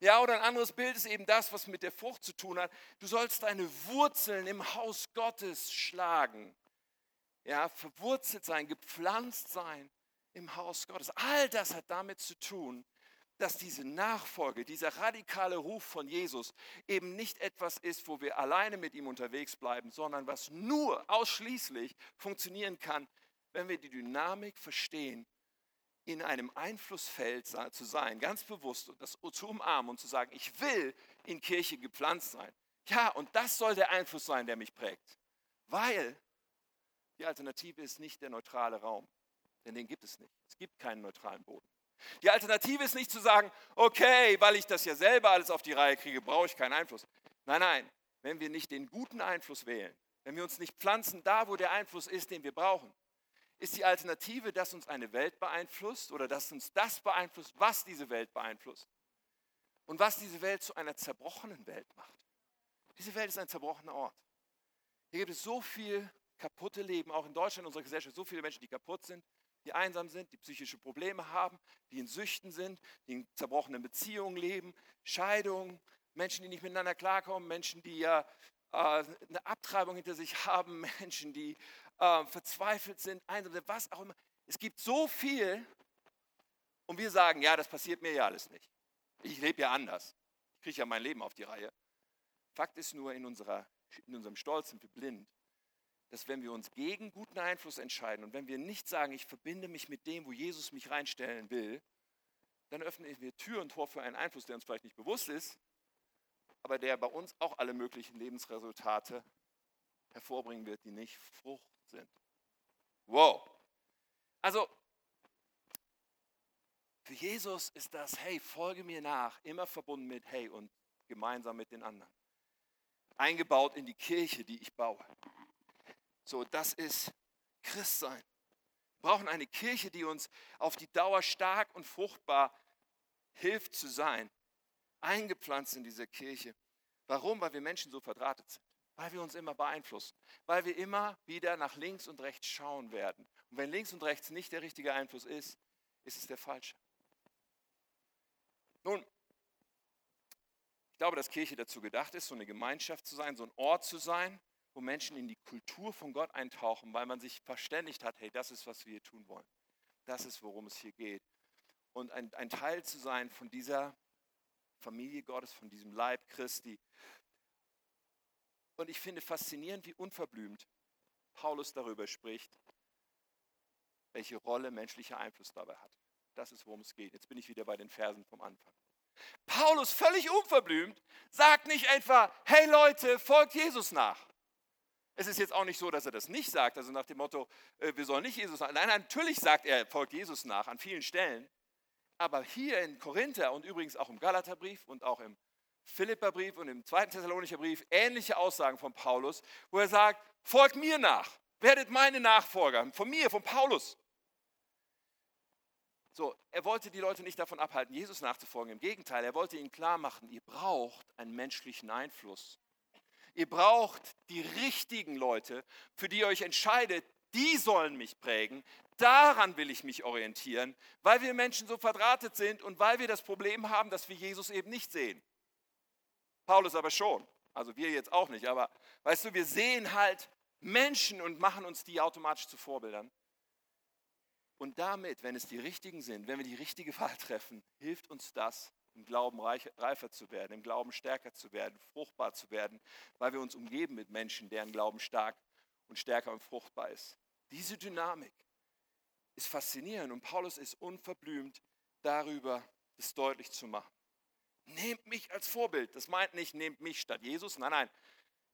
Ja, oder ein anderes Bild ist eben das, was mit der Frucht zu tun hat. Du sollst deine Wurzeln im Haus Gottes schlagen. Ja, verwurzelt sein, gepflanzt sein im Haus Gottes. All das hat damit zu tun, dass diese Nachfolge, dieser radikale Ruf von Jesus eben nicht etwas ist, wo wir alleine mit ihm unterwegs bleiben, sondern was nur ausschließlich funktionieren kann, wenn wir die Dynamik verstehen, in einem Einflussfeld zu sein, ganz bewusst und das zu umarmen und zu sagen, ich will in Kirche gepflanzt sein. Ja, und das soll der Einfluss sein, der mich prägt. Weil die Alternative ist nicht der neutrale Raum. Denn den gibt es nicht. Es gibt keinen neutralen Boden. Die Alternative ist nicht zu sagen, okay, weil ich das ja selber alles auf die Reihe kriege, brauche ich keinen Einfluss. Nein, nein, wenn wir nicht den guten Einfluss wählen, wenn wir uns nicht pflanzen da, wo der Einfluss ist, den wir brauchen, ist die Alternative, dass uns eine Welt beeinflusst oder dass uns das beeinflusst, was diese Welt beeinflusst und was diese Welt zu einer zerbrochenen Welt macht. Diese Welt ist ein zerbrochener Ort. Hier gibt es so viel kaputte Leben, auch in Deutschland, in unserer Gesellschaft, so viele Menschen, die kaputt sind, die einsam sind, die psychische Probleme haben, die in Süchten sind, die in zerbrochenen Beziehungen leben, Scheidungen, Menschen, die nicht miteinander klarkommen, Menschen, die ja äh, eine Abtreibung hinter sich haben, Menschen, die äh, verzweifelt sind, einsam sind, was auch immer. Es gibt so viel und wir sagen, ja, das passiert mir ja alles nicht. Ich lebe ja anders. Ich kriege ja mein Leben auf die Reihe. Fakt ist nur, in, unserer, in unserem Stolz sind wir blind dass wenn wir uns gegen guten Einfluss entscheiden und wenn wir nicht sagen, ich verbinde mich mit dem, wo Jesus mich reinstellen will, dann öffnen wir Tür und Tor für einen Einfluss, der uns vielleicht nicht bewusst ist, aber der bei uns auch alle möglichen Lebensresultate hervorbringen wird, die nicht Frucht sind. Wow. Also, für Jesus ist das, hey, folge mir nach, immer verbunden mit, hey, und gemeinsam mit den anderen. Eingebaut in die Kirche, die ich baue. So, das ist Christsein. Wir brauchen eine Kirche, die uns auf die Dauer stark und fruchtbar hilft zu sein. Eingepflanzt in dieser Kirche. Warum? Weil wir Menschen so verdrahtet sind. Weil wir uns immer beeinflussen. Weil wir immer wieder nach links und rechts schauen werden. Und wenn links und rechts nicht der richtige Einfluss ist, ist es der falsche. Nun, ich glaube, dass Kirche dazu gedacht ist, so eine Gemeinschaft zu sein, so ein Ort zu sein, wo Menschen in die Kultur von Gott eintauchen, weil man sich verständigt hat, hey, das ist, was wir hier tun wollen. Das ist, worum es hier geht. Und ein, ein Teil zu sein von dieser Familie Gottes, von diesem Leib Christi. Und ich finde faszinierend, wie unverblümt Paulus darüber spricht, welche Rolle menschlicher Einfluss dabei hat. Das ist, worum es geht. Jetzt bin ich wieder bei den Versen vom Anfang. Paulus, völlig unverblümt, sagt nicht etwa, hey Leute, folgt Jesus nach. Es ist jetzt auch nicht so, dass er das nicht sagt, also nach dem Motto, äh, wir sollen nicht Jesus nach. Nein, natürlich sagt er, folgt Jesus nach an vielen Stellen. Aber hier in Korinther und übrigens auch im Galaterbrief und auch im Philipperbrief und im zweiten Thessalonicher Brief ähnliche Aussagen von Paulus, wo er sagt, folgt mir nach, werdet meine Nachfolger, von mir, von Paulus. So, er wollte die Leute nicht davon abhalten, Jesus nachzufolgen. Im Gegenteil, er wollte ihnen klar machen, ihr braucht einen menschlichen Einfluss. Ihr braucht die richtigen Leute, für die ihr euch entscheidet, die sollen mich prägen. Daran will ich mich orientieren, weil wir Menschen so verdrahtet sind und weil wir das Problem haben, dass wir Jesus eben nicht sehen. Paulus aber schon. Also wir jetzt auch nicht. Aber weißt du, wir sehen halt Menschen und machen uns die automatisch zu Vorbildern. Und damit, wenn es die richtigen sind, wenn wir die richtige Wahl treffen, hilft uns das, im Glauben reifer zu werden, im Glauben stärker zu werden, fruchtbar zu werden, weil wir uns umgeben mit Menschen, deren Glauben stark und stärker und fruchtbar ist. Diese Dynamik ist faszinierend und Paulus ist unverblümt darüber, das deutlich zu machen. Nehmt mich als Vorbild. Das meint nicht, nehmt mich statt Jesus. Nein, nein.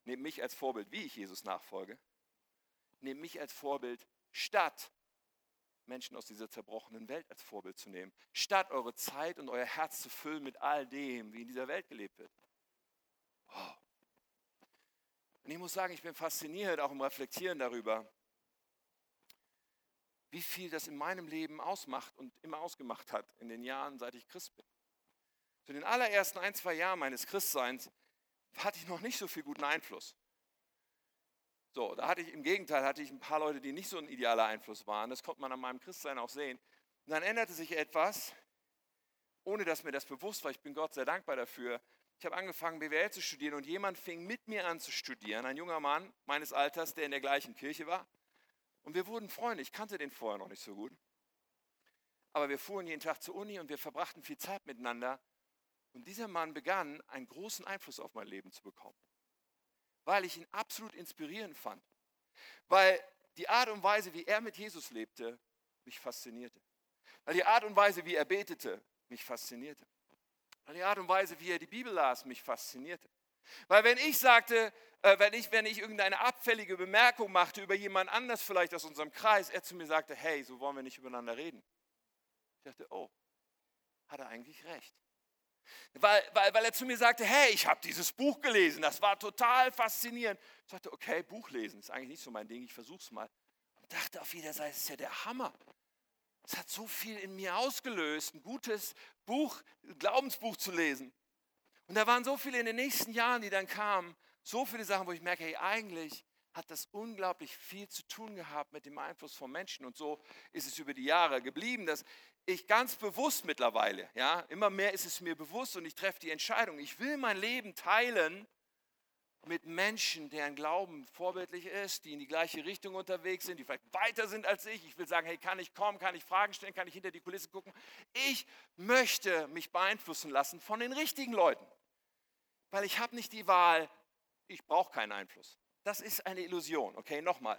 Nehmt mich als Vorbild, wie ich Jesus nachfolge. Nehmt mich als Vorbild, statt Menschen aus dieser zerbrochenen Welt als Vorbild zu nehmen. Statt eure Zeit und euer Herz zu füllen mit all dem, wie in dieser Welt gelebt wird. Oh. Und ich muss sagen, ich bin fasziniert, auch im Reflektieren darüber, wie viel das in meinem Leben ausmacht und immer ausgemacht hat in den Jahren, seit ich Christ bin. Zu den allerersten ein, zwei Jahren meines Christseins hatte ich noch nicht so viel guten Einfluss. So, da hatte ich im Gegenteil hatte ich ein paar Leute, die nicht so ein idealer Einfluss waren. Das konnte man an meinem Christsein auch sehen. Und dann änderte sich etwas, ohne dass mir das bewusst war. Ich bin Gott sehr dankbar dafür. Ich habe angefangen, BWL zu studieren und jemand fing mit mir an zu studieren. Ein junger Mann meines Alters, der in der gleichen Kirche war. Und wir wurden Freunde. Ich kannte den vorher noch nicht so gut. Aber wir fuhren jeden Tag zur Uni und wir verbrachten viel Zeit miteinander. Und dieser Mann begann, einen großen Einfluss auf mein Leben zu bekommen, weil ich ihn absolut inspirierend fand, weil die Art und Weise, wie er mit Jesus lebte, mich faszinierte, weil die Art und Weise, wie er betete, mich faszinierte, weil die Art und Weise, wie er die Bibel las, mich faszinierte. Weil wenn ich sagte, äh, wenn, ich, wenn ich irgendeine abfällige Bemerkung machte über jemand anders vielleicht aus unserem Kreis, er zu mir sagte, hey, so wollen wir nicht übereinander reden. Ich dachte, oh, hat er eigentlich recht. Weil, weil, weil er zu mir sagte, hey, ich habe dieses Buch gelesen, das war total faszinierend. Ich sagte, okay, Buch lesen ist eigentlich nicht so mein Ding, ich versuche es mal. Und dachte auf jeder Seite, das ist ja der Hammer. Es hat so viel in mir ausgelöst, ein gutes Buch, ein Glaubensbuch zu lesen. Und da waren so viele in den nächsten Jahren, die dann kamen, so viele Sachen, wo ich merke, hey, eigentlich hat das unglaublich viel zu tun gehabt mit dem Einfluss von Menschen. Und so ist es über die Jahre geblieben, dass ich ganz bewusst mittlerweile, ja, immer mehr ist es mir bewusst und ich treffe die Entscheidung, ich will mein Leben teilen mit Menschen, deren Glauben vorbildlich ist, die in die gleiche Richtung unterwegs sind, die vielleicht weiter sind als ich. Ich will sagen, hey, kann ich kommen, kann ich Fragen stellen, kann ich hinter die Kulisse gucken. Ich möchte mich beeinflussen lassen von den richtigen Leuten, weil ich habe nicht die Wahl, ich brauche keinen Einfluss. Das ist eine Illusion, okay, nochmal.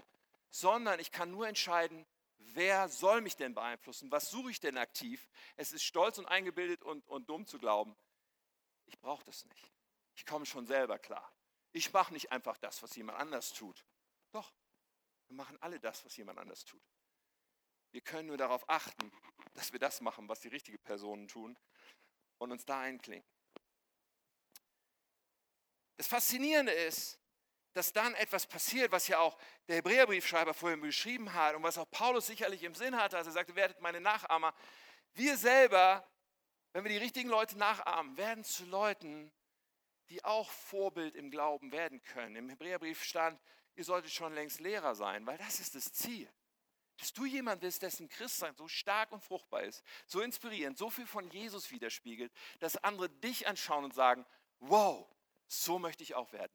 Sondern ich kann nur entscheiden, wer soll mich denn beeinflussen? Was suche ich denn aktiv? Es ist stolz und eingebildet und, und dumm zu glauben. Ich brauche das nicht. Ich komme schon selber klar. Ich mache nicht einfach das, was jemand anders tut. Doch, wir machen alle das, was jemand anders tut. Wir können nur darauf achten, dass wir das machen, was die richtigen Personen tun und uns da einklinken. Das Faszinierende ist, dass dann etwas passiert, was ja auch der Hebräerbriefschreiber vorhin beschrieben hat und was auch Paulus sicherlich im Sinn hatte, als er sagte, werdet meine Nachahmer. Wir selber, wenn wir die richtigen Leute nachahmen, werden zu Leuten, die auch Vorbild im Glauben werden können. Im Hebräerbrief stand, ihr solltet schon längst Lehrer sein, weil das ist das Ziel. Dass du jemand bist, dessen Christsein so stark und fruchtbar ist, so inspirierend, so viel von Jesus widerspiegelt, dass andere dich anschauen und sagen, wow, so möchte ich auch werden.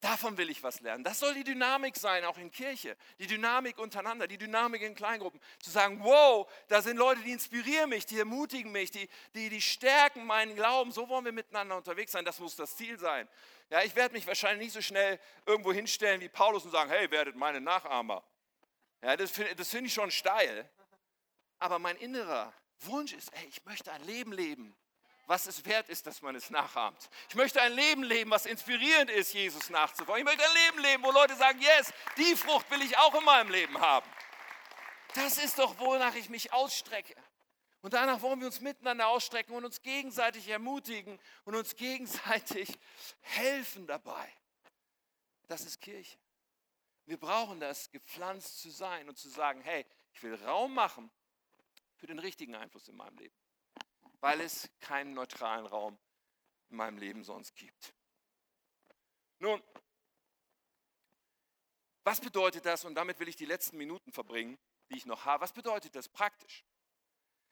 Davon will ich was lernen. Das soll die Dynamik sein, auch in Kirche. Die Dynamik untereinander, die Dynamik in Kleingruppen. Zu sagen, wow, da sind Leute, die inspirieren mich, die ermutigen mich, die, die, die stärken meinen Glauben. So wollen wir miteinander unterwegs sein. Das muss das Ziel sein. Ja, ich werde mich wahrscheinlich nicht so schnell irgendwo hinstellen wie Paulus und sagen, hey, werdet meine Nachahmer. Ja, das finde das find ich schon steil. Aber mein innerer Wunsch ist, ey, ich möchte ein Leben leben, was es wert ist, dass man es nachahmt. Ich möchte ein Leben leben, was inspirierend ist, Jesus nachzufolgen. Ich möchte ein Leben leben, wo Leute sagen, yes, die Frucht will ich auch in meinem Leben haben. Das ist doch, wonach ich mich ausstrecke. Und danach wollen wir uns miteinander ausstrecken und uns gegenseitig ermutigen und uns gegenseitig helfen dabei. Das ist Kirche. Wir brauchen das, gepflanzt zu sein und zu sagen, hey, ich will Raum machen für den richtigen Einfluss in meinem Leben weil es keinen neutralen Raum in meinem Leben sonst gibt. Nun, was bedeutet das, und damit will ich die letzten Minuten verbringen, die ich noch habe, was bedeutet das praktisch?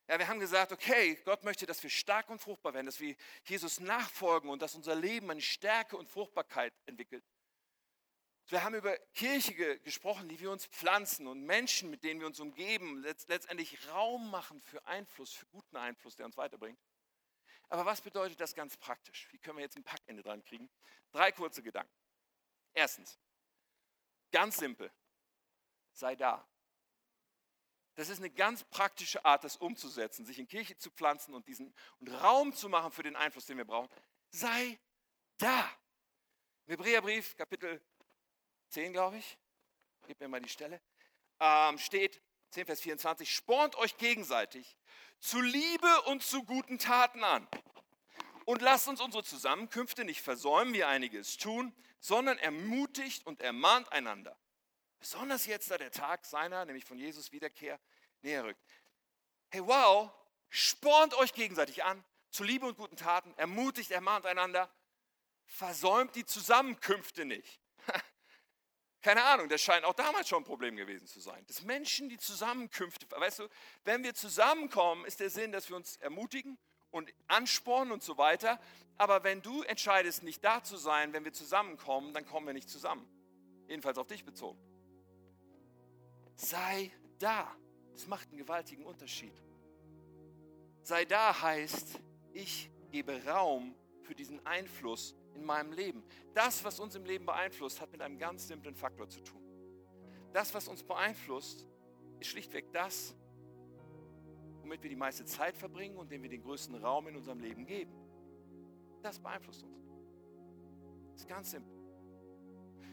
Ja, wir haben gesagt, okay, Gott möchte, dass wir stark und fruchtbar werden, dass wir Jesus nachfolgen und dass unser Leben eine Stärke und Fruchtbarkeit entwickelt. Wir haben über Kirche gesprochen, die wir uns pflanzen und Menschen, mit denen wir uns umgeben, letztendlich Raum machen für Einfluss, für guten Einfluss, der uns weiterbringt. Aber was bedeutet das ganz praktisch? Wie können wir jetzt ein Packende dran kriegen? Drei kurze Gedanken. Erstens, ganz simpel, sei da. Das ist eine ganz praktische Art, das umzusetzen, sich in Kirche zu pflanzen und diesen und Raum zu machen für den Einfluss, den wir brauchen. Sei da. Im Hebräerbrief, Kapitel 10, glaube ich, gib mir mal die Stelle, ähm, steht 10, Vers 24, spornt euch gegenseitig zu Liebe und zu guten Taten an. Und lasst uns unsere Zusammenkünfte nicht versäumen, wie einige es tun, sondern ermutigt und ermahnt einander. Besonders jetzt, da der Tag seiner, nämlich von Jesus Wiederkehr, näher rückt. Hey, wow, spornt euch gegenseitig an zu Liebe und guten Taten, ermutigt, ermahnt einander, versäumt die Zusammenkünfte nicht. Keine Ahnung, das scheint auch damals schon ein Problem gewesen zu sein. Dass Menschen, die Zusammenkünfte, weißt du, wenn wir zusammenkommen, ist der Sinn, dass wir uns ermutigen und anspornen und so weiter. Aber wenn du entscheidest, nicht da zu sein, wenn wir zusammenkommen, dann kommen wir nicht zusammen. Jedenfalls auf dich bezogen. Sei da. Das macht einen gewaltigen Unterschied. Sei da heißt, ich gebe Raum für diesen Einfluss in meinem Leben. Das, was uns im Leben beeinflusst, hat mit einem ganz simplen Faktor zu tun. Das, was uns beeinflusst, ist schlichtweg das, womit wir die meiste Zeit verbringen und dem wir den größten Raum in unserem Leben geben. Das beeinflusst uns. Das ist ganz simpel.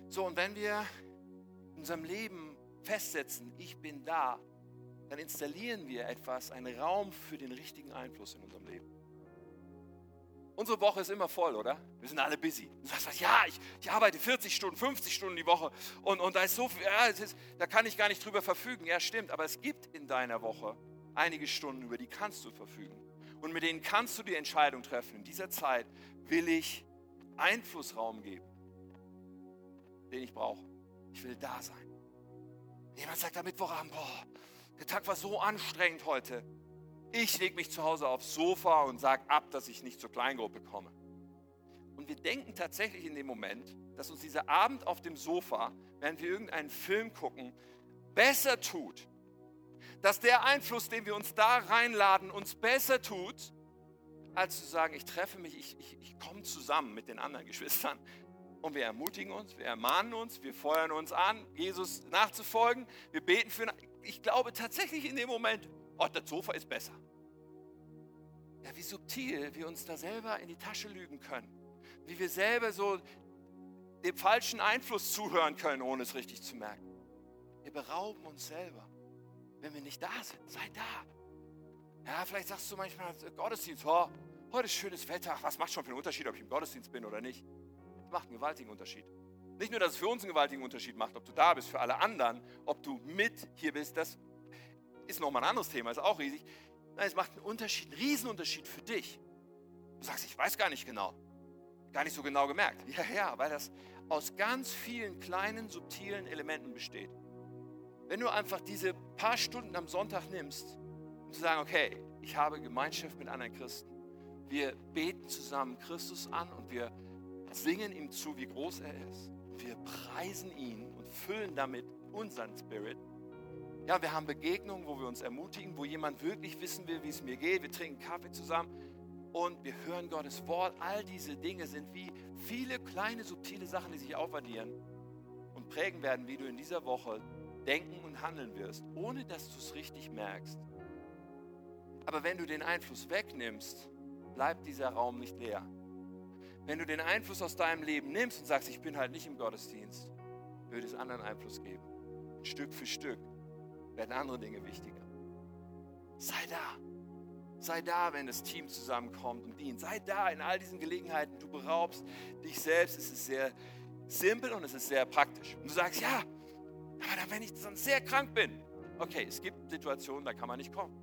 So, und wenn wir in unserem Leben festsetzen, ich bin da, dann installieren wir etwas, einen Raum für den richtigen Einfluss in unserem Leben. Unsere Woche ist immer voll, oder? Wir sind alle busy. Du sagst, ja, ich, ich arbeite 40 Stunden, 50 Stunden die Woche und, und da ist so viel, ja, ist, da kann ich gar nicht drüber verfügen. Ja, stimmt, aber es gibt in deiner Woche einige Stunden, über die kannst du verfügen. Und mit denen kannst du die Entscheidung treffen. In dieser Zeit will ich Einflussraum geben, den ich brauche. Ich will da sein. Jemand sagt am Mittwochabend, boah, der Tag war so anstrengend heute ich lege mich zu Hause aufs Sofa und sage ab, dass ich nicht zur Kleingruppe komme. Und wir denken tatsächlich in dem Moment, dass uns dieser Abend auf dem Sofa, während wir irgendeinen Film gucken, besser tut. Dass der Einfluss, den wir uns da reinladen, uns besser tut, als zu sagen, ich treffe mich, ich, ich, ich komme zusammen mit den anderen Geschwistern und wir ermutigen uns, wir ermahnen uns, wir feuern uns an, Jesus nachzufolgen, wir beten für. Ich glaube tatsächlich in dem Moment, oh, das Sofa ist besser. Ja, wie subtil wir uns da selber in die Tasche lügen können. Wie wir selber so dem falschen Einfluss zuhören können, ohne es richtig zu merken. Wir berauben uns selber, wenn wir nicht da sind. Sei da. Ja, vielleicht sagst du manchmal, Gottesdienst, oh, heute ist schönes Wetter. Was macht schon für einen Unterschied, ob ich im Gottesdienst bin oder nicht? Das macht einen gewaltigen Unterschied. Nicht nur, dass es für uns einen gewaltigen Unterschied macht, ob du da bist, für alle anderen, ob du mit hier bist, das ist nochmal ein anderes Thema, ist auch riesig. Nein, es macht einen Unterschied, einen Riesenunterschied für dich. Du sagst, ich weiß gar nicht genau. Gar nicht so genau gemerkt. Ja, ja, weil das aus ganz vielen kleinen, subtilen Elementen besteht. Wenn du einfach diese paar Stunden am Sonntag nimmst, um zu sagen, okay, ich habe Gemeinschaft mit anderen Christen. Wir beten zusammen Christus an und wir singen ihm zu, wie groß er ist. Wir preisen ihn und füllen damit unseren Spirit. Ja, wir haben Begegnungen, wo wir uns ermutigen, wo jemand wirklich wissen will, wie es mir geht. Wir trinken Kaffee zusammen und wir hören Gottes Wort. All diese Dinge sind wie viele kleine, subtile Sachen, die sich aufaddieren und prägen werden, wie du in dieser Woche denken und handeln wirst, ohne dass du es richtig merkst. Aber wenn du den Einfluss wegnimmst, bleibt dieser Raum nicht leer. Wenn du den Einfluss aus deinem Leben nimmst und sagst, ich bin halt nicht im Gottesdienst, wird es anderen Einfluss geben. Stück für Stück werden andere Dinge wichtiger. Sei da. Sei da, wenn das Team zusammenkommt und dient. Sei da in all diesen Gelegenheiten. Du beraubst dich selbst. Es ist sehr simpel und es ist sehr praktisch. Und du sagst, ja, aber dann, wenn ich sonst sehr krank bin. Okay, es gibt Situationen, da kann man nicht kommen.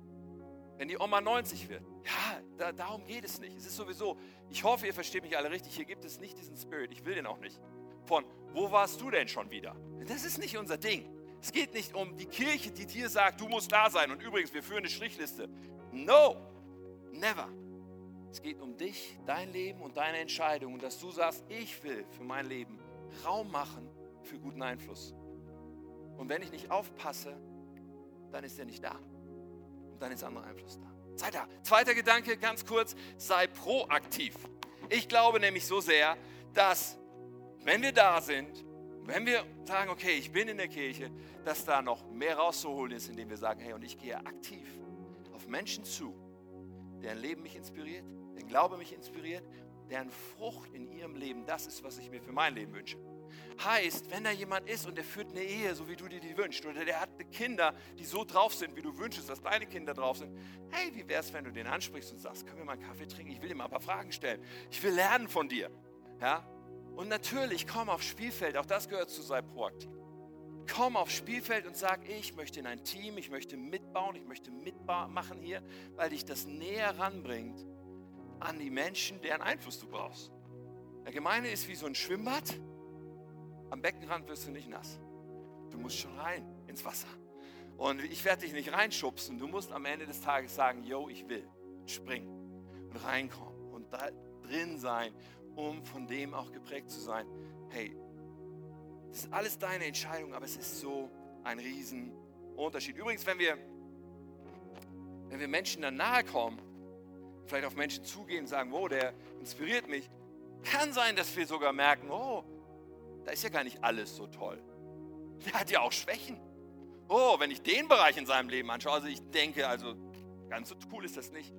Wenn die Oma 90 wird, ja, da, darum geht es nicht. Es ist sowieso, ich hoffe, ihr versteht mich alle richtig, hier gibt es nicht diesen Spirit, ich will den auch nicht. Von, wo warst du denn schon wieder? Das ist nicht unser Ding. Es geht nicht um die Kirche, die dir sagt, du musst da sein. Und übrigens, wir führen eine Strichliste. No, never. Es geht um dich, dein Leben und deine Entscheidung. Und dass du sagst, ich will für mein Leben Raum machen für guten Einfluss. Und wenn ich nicht aufpasse, dann ist er nicht da. Und dann ist anderer Einfluss da. Sei da. Zweiter Gedanke, ganz kurz, sei proaktiv. Ich glaube nämlich so sehr, dass wenn wir da sind, wenn wir sagen, okay, ich bin in der Kirche, dass da noch mehr rauszuholen ist, indem wir sagen, hey, und ich gehe aktiv auf Menschen zu, deren Leben mich inspiriert, deren Glaube mich inspiriert, deren Frucht in ihrem Leben das ist, was ich mir für mein Leben wünsche. Heißt, wenn da jemand ist und der führt eine Ehe, so wie du dir die wünschst, oder der hat Kinder, die so drauf sind, wie du wünschst, dass deine Kinder drauf sind, hey, wie wäre es, wenn du den ansprichst und sagst, können wir mal einen Kaffee trinken? Ich will dir mal ein paar Fragen stellen. Ich will lernen von dir. Ja? Und natürlich, komm aufs Spielfeld, auch das gehört zu sei proaktiv. Komm aufs Spielfeld und sag, ich möchte in ein Team, ich möchte mitbauen, ich möchte mitmachen hier, weil dich das näher ranbringt an die Menschen, deren Einfluss du brauchst. Der Gemeinde ist wie so ein Schwimmbad. Am Beckenrand wirst du nicht nass. Du musst schon rein ins Wasser. Und ich werde dich nicht reinschubsen. Du musst am Ende des Tages sagen, yo, ich will springen und reinkommen und da drin sein um von dem auch geprägt zu sein. Hey, das ist alles deine Entscheidung, aber es ist so ein Riesenunterschied. Übrigens, wenn wir, wenn wir Menschen dann nahe kommen, vielleicht auf Menschen zugehen und sagen, wow, der inspiriert mich, kann sein, dass wir sogar merken, oh, da ist ja gar nicht alles so toll. Der hat ja auch Schwächen. Oh, wenn ich den Bereich in seinem Leben anschaue, also ich denke, also ganz so cool ist das nicht.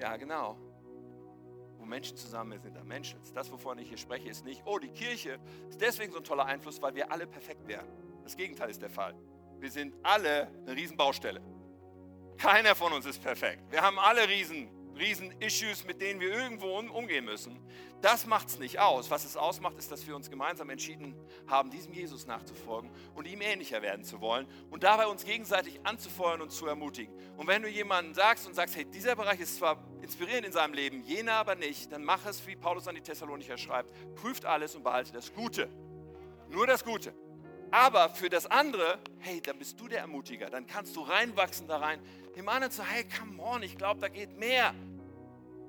Ja, genau. Menschen zusammen sind, da Menschen. Das, wovon ich hier spreche, ist nicht, oh, die Kirche ist deswegen so ein toller Einfluss, weil wir alle perfekt wären. Das Gegenteil ist der Fall. Wir sind alle eine Riesenbaustelle. Keiner von uns ist perfekt. Wir haben alle riesen riesen Issues, mit denen wir irgendwo umgehen müssen. Das macht es nicht aus. Was es ausmacht, ist, dass wir uns gemeinsam entschieden haben, diesem Jesus nachzufolgen und ihm ähnlicher werden zu wollen und dabei uns gegenseitig anzufeuern und zu ermutigen. Und wenn du jemanden sagst und sagst, hey, dieser Bereich ist zwar inspirierend in seinem Leben, jener aber nicht, dann mach es, wie Paulus an die Thessalonicher schreibt, prüft alles und behalte das Gute. Nur das Gute. Aber für das andere, hey, dann bist du der Ermutiger. Dann kannst du reinwachsen da rein. Dem anderen zu, hey, come on, ich glaube, da geht mehr.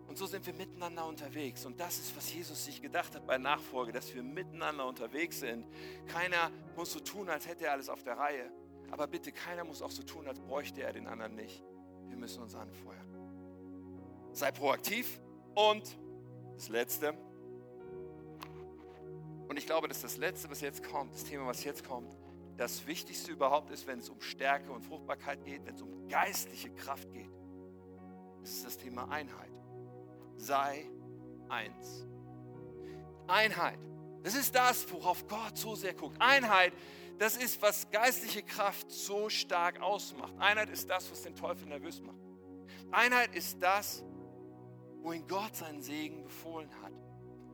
Und so sind wir miteinander unterwegs. Und das ist, was Jesus sich gedacht hat bei Nachfolge, dass wir miteinander unterwegs sind. Keiner muss so tun, als hätte er alles auf der Reihe. Aber bitte, keiner muss auch so tun, als bräuchte er den anderen nicht. Wir müssen uns anfeuern. Sei proaktiv. Und das Letzte. Und ich glaube, dass das Letzte, was jetzt kommt, das Thema, was jetzt kommt, das Wichtigste überhaupt ist, wenn es um Stärke und Fruchtbarkeit geht, wenn es um geistliche Kraft geht. Das ist das Thema Einheit sei eins. Einheit. Das ist das, worauf Gott so sehr guckt. Einheit, das ist, was geistliche Kraft so stark ausmacht. Einheit ist das, was den Teufel nervös macht. Einheit ist das, wohin Gott seinen Segen befohlen hat.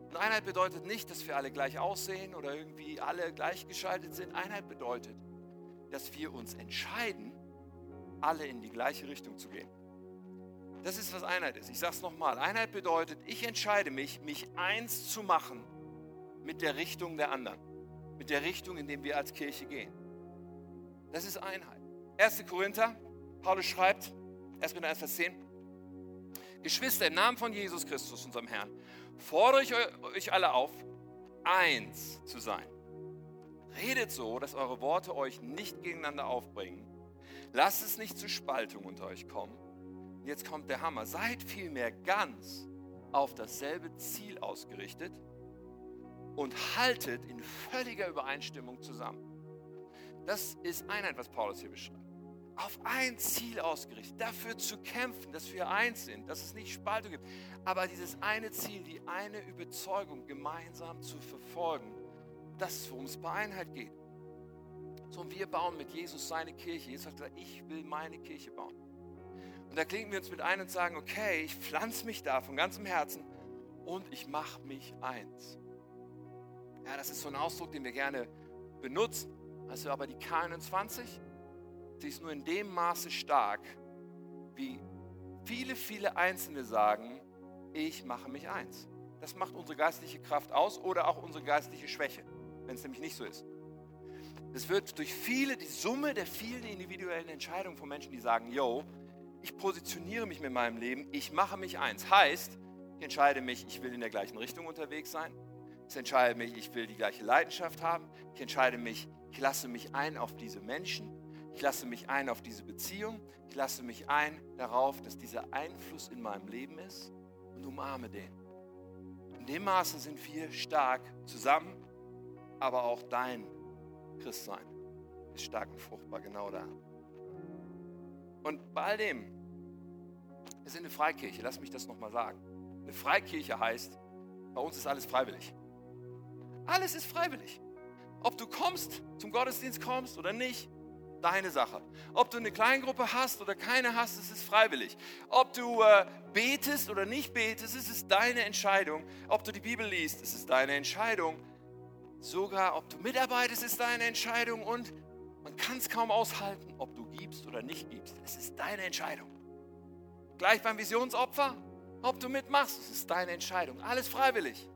Und Einheit bedeutet nicht, dass wir alle gleich aussehen oder irgendwie alle gleichgeschaltet sind. Einheit bedeutet, dass wir uns entscheiden, alle in die gleiche Richtung zu gehen. Das ist, was Einheit ist. Ich sage es nochmal. Einheit bedeutet, ich entscheide mich, mich eins zu machen mit der Richtung der anderen. Mit der Richtung, in der wir als Kirche gehen. Das ist Einheit. 1. Korinther, Paulus schreibt, 1. Korinther 1, Vers 10, Geschwister, im Namen von Jesus Christus, unserem Herrn, fordere ich euch alle auf, eins zu sein. Redet so, dass eure Worte euch nicht gegeneinander aufbringen. Lasst es nicht zu Spaltung unter euch kommen. Jetzt kommt der Hammer. Seid vielmehr ganz auf dasselbe Ziel ausgerichtet und haltet in völliger Übereinstimmung zusammen. Das ist Einheit, was Paulus hier beschreibt. Auf ein Ziel ausgerichtet, dafür zu kämpfen, dass wir eins sind, dass es nicht Spaltung gibt. Aber dieses eine Ziel, die eine Überzeugung gemeinsam zu verfolgen, das ist, worum es bei Einheit geht. So, und wir bauen mit Jesus seine Kirche. Jesus hat gesagt, ich will meine Kirche bauen. Und da klinken wir uns mit ein und sagen, okay, ich pflanze mich da von ganzem Herzen und ich mache mich eins. Ja, das ist so ein Ausdruck, den wir gerne benutzen. Also aber die K21, sie ist nur in dem Maße stark, wie viele, viele Einzelne sagen, ich mache mich eins. Das macht unsere geistliche Kraft aus oder auch unsere geistliche Schwäche, wenn es nämlich nicht so ist. Es wird durch viele, die Summe der vielen individuellen Entscheidungen von Menschen, die sagen, yo, ich positioniere mich mit meinem Leben, ich mache mich eins. Heißt, ich entscheide mich, ich will in der gleichen Richtung unterwegs sein. Ich entscheide mich, ich will die gleiche Leidenschaft haben. Ich entscheide mich, ich lasse mich ein auf diese Menschen. Ich lasse mich ein auf diese Beziehung. Ich lasse mich ein darauf, dass dieser Einfluss in meinem Leben ist und umarme den. In dem Maße sind wir stark zusammen, aber auch dein Christsein ist stark und fruchtbar genau da. Und bei all dem, wir sind eine Freikirche, lass mich das nochmal sagen. Eine Freikirche heißt, bei uns ist alles freiwillig. Alles ist freiwillig. Ob du kommst, zum Gottesdienst kommst oder nicht, deine Sache. Ob du eine Kleingruppe hast oder keine hast, es ist freiwillig. Ob du äh, betest oder nicht betest, es ist deine Entscheidung. Ob du die Bibel liest, es ist deine Entscheidung. Sogar ob du mitarbeitest, ist deine Entscheidung. Und man kann es kaum aushalten, ob du gibst oder nicht gibst. Es ist deine Entscheidung. Gleich beim Visionsopfer, ob du mitmachst, es ist deine Entscheidung. Alles freiwillig.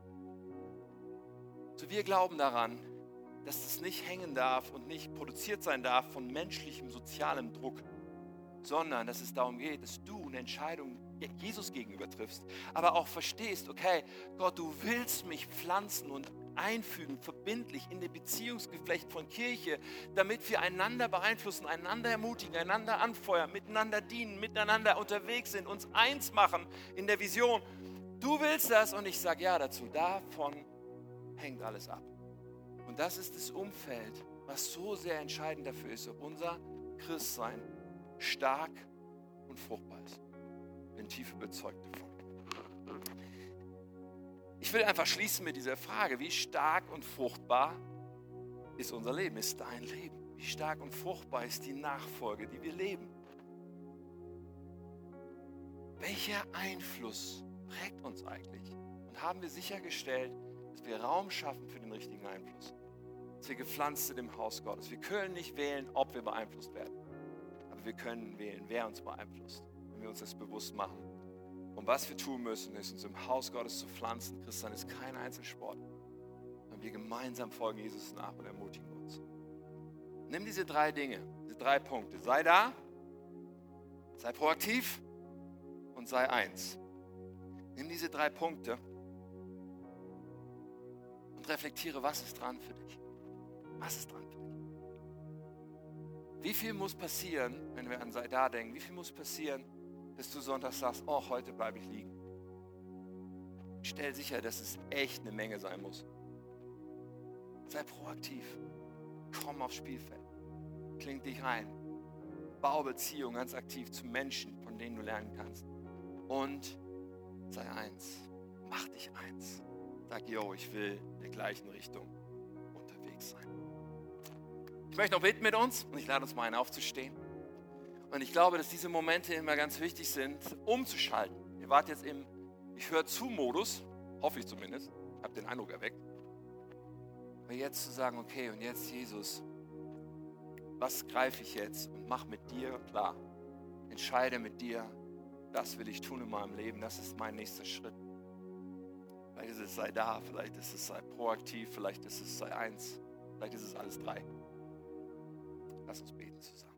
So wir glauben daran, dass es nicht hängen darf und nicht produziert sein darf von menschlichem, sozialem Druck, sondern dass es darum geht, dass du eine Entscheidung Jesus gegenüber triffst, aber auch verstehst, okay, Gott, du willst mich pflanzen und einfügen, verbindlich in der Beziehungsgeflecht von Kirche, damit wir einander beeinflussen, einander ermutigen, einander anfeuern, miteinander dienen, miteinander unterwegs sind, uns eins machen in der Vision. Du willst das und ich sage ja dazu. Davon hängt alles ab. Und das ist das Umfeld, was so sehr entscheidend dafür ist, ob unser Christsein stark und fruchtbar ist. Ich bin tief überzeugt davon. Ich will einfach schließen mit dieser Frage, wie stark und fruchtbar ist unser Leben, ist dein Leben? Wie stark und fruchtbar ist die Nachfolge, die wir leben? Welcher Einfluss prägt uns eigentlich? Und haben wir sichergestellt, dass wir Raum schaffen für den richtigen Einfluss. Dass wir gepflanzt sind im Haus Gottes. Wir können nicht wählen, ob wir beeinflusst werden. Aber wir können wählen, wer uns beeinflusst, wenn wir uns das bewusst machen. Und was wir tun müssen, ist, uns im Haus Gottes zu pflanzen. Christian ist kein Einzelsport. Sondern wir gemeinsam folgen Jesus nach und ermutigen uns. Nimm diese drei Dinge, diese drei Punkte. Sei da, sei proaktiv und sei eins. Nimm diese drei Punkte und reflektiere, was ist dran für dich? Was ist dran für dich? Wie viel muss passieren, wenn wir an Sei da denken, wie viel muss passieren, dass du Sonntag sagst, oh, heute bleibe ich liegen? Stell sicher, dass es echt eine Menge sein muss. Sei proaktiv. Komm aufs Spielfeld. Kling dich rein. Bau Beziehungen ganz aktiv zu Menschen, von denen du lernen kannst. Und sei eins. Mach dich eins. Sag, yo, ich will in der gleichen Richtung unterwegs sein. Ich möchte noch beten mit uns und ich lade uns mal ein, aufzustehen. Und ich glaube, dass diese Momente immer ganz wichtig sind, umzuschalten. Ihr wart jetzt im Ich höre zu Modus, hoffe ich zumindest, habt den Eindruck erweckt. Aber jetzt zu sagen, okay, und jetzt Jesus, was greife ich jetzt und mach mit dir klar. Entscheide mit dir, das will ich tun in meinem Leben, das ist mein nächster Schritt. Vielleicht ist es sei da, vielleicht ist es sei proaktiv, vielleicht ist es sei eins, vielleicht ist es alles drei. Lass uns beten zusammen.